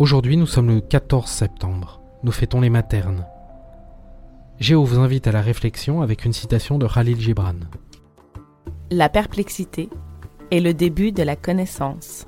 Aujourd'hui, nous sommes le 14 septembre. Nous fêtons les maternes. Géo vous invite à la réflexion avec une citation de Khalil Gibran. La perplexité est le début de la connaissance.